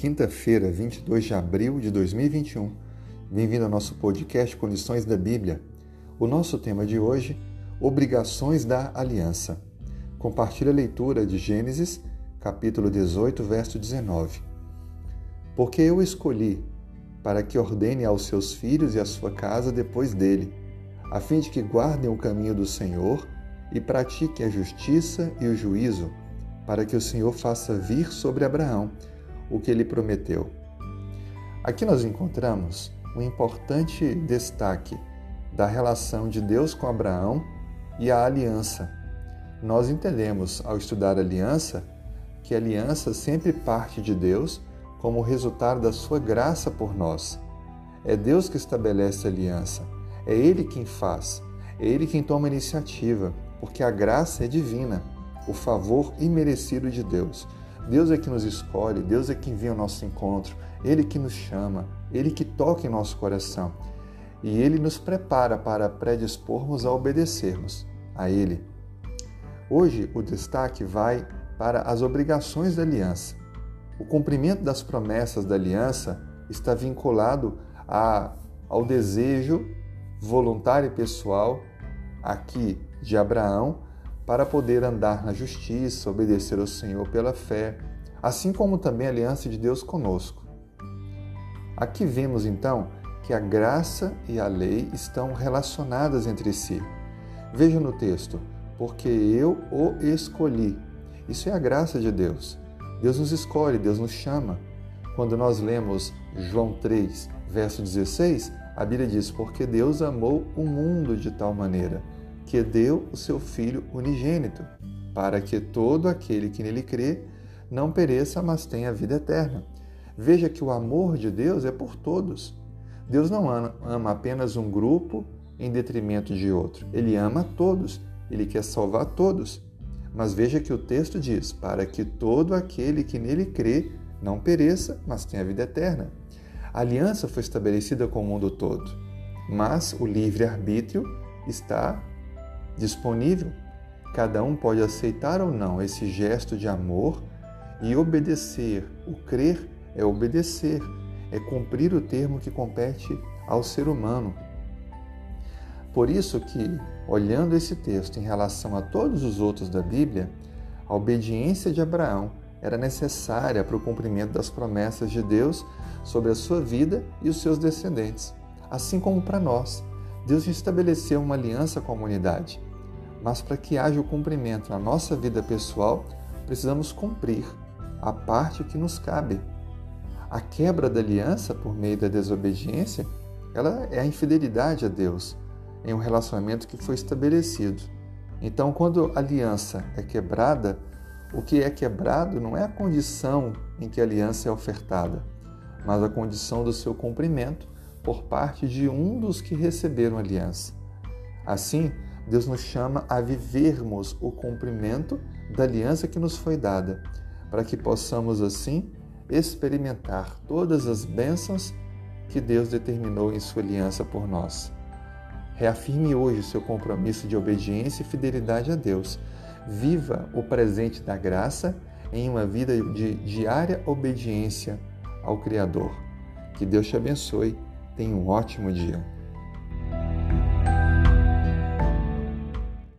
Quinta-feira, 22 de abril de 2021. Bem-vindo ao nosso podcast Condições da Bíblia. O nosso tema de hoje, Obrigações da Aliança. Compartilhe a leitura de Gênesis, capítulo 18, verso 19. Porque eu escolhi para que ordene aos seus filhos e à sua casa depois dele, a fim de que guardem o caminho do Senhor e pratiquem a justiça e o juízo, para que o Senhor faça vir sobre Abraão o que ele prometeu. Aqui nós encontramos um importante destaque da relação de Deus com Abraão e a aliança. Nós entendemos, ao estudar aliança, que a aliança sempre parte de Deus como resultado da sua graça por nós. É Deus que estabelece a aliança, é Ele quem faz, é Ele quem toma a iniciativa, porque a graça é divina, o favor imerecido de Deus. Deus é que nos escolhe, Deus é quem vem ao nosso encontro, Ele que nos chama, Ele que toca em nosso coração. E Ele nos prepara para predispormos a obedecermos a Ele. Hoje o destaque vai para as obrigações da aliança. O cumprimento das promessas da aliança está vinculado a, ao desejo voluntário e pessoal aqui de Abraão para poder andar na justiça, obedecer ao Senhor pela fé, assim como também a aliança de Deus conosco. Aqui vemos então que a graça e a lei estão relacionadas entre si. Veja no texto, porque eu o escolhi. Isso é a graça de Deus. Deus nos escolhe, Deus nos chama. Quando nós lemos João 3, verso 16, a Bíblia diz: Porque Deus amou o mundo de tal maneira que deu o seu Filho unigênito, para que todo aquele que nele crê não pereça, mas tenha vida eterna. Veja que o amor de Deus é por todos. Deus não ama apenas um grupo em detrimento de outro. Ele ama todos. Ele quer salvar todos. Mas veja que o texto diz: para que todo aquele que nele crê não pereça, mas tenha vida eterna. A aliança foi estabelecida com o mundo todo, mas o livre-arbítrio está disponível. Cada um pode aceitar ou não esse gesto de amor e obedecer. O crer é obedecer, é cumprir o termo que compete ao ser humano. Por isso que, olhando esse texto em relação a todos os outros da Bíblia, a obediência de Abraão era necessária para o cumprimento das promessas de Deus sobre a sua vida e os seus descendentes, assim como para nós. Deus estabeleceu uma aliança com a humanidade mas para que haja o cumprimento na nossa vida pessoal, precisamos cumprir a parte que nos cabe. A quebra da aliança por meio da desobediência, ela é a infidelidade a Deus em um relacionamento que foi estabelecido. Então, quando a aliança é quebrada, o que é quebrado não é a condição em que a aliança é ofertada, mas a condição do seu cumprimento por parte de um dos que receberam a aliança. Assim, Deus nos chama a vivermos o cumprimento da aliança que nos foi dada, para que possamos assim experimentar todas as bênçãos que Deus determinou em sua aliança por nós. Reafirme hoje seu compromisso de obediência e fidelidade a Deus. Viva o presente da graça em uma vida de diária obediência ao Criador. Que Deus te abençoe. Tenha um ótimo dia.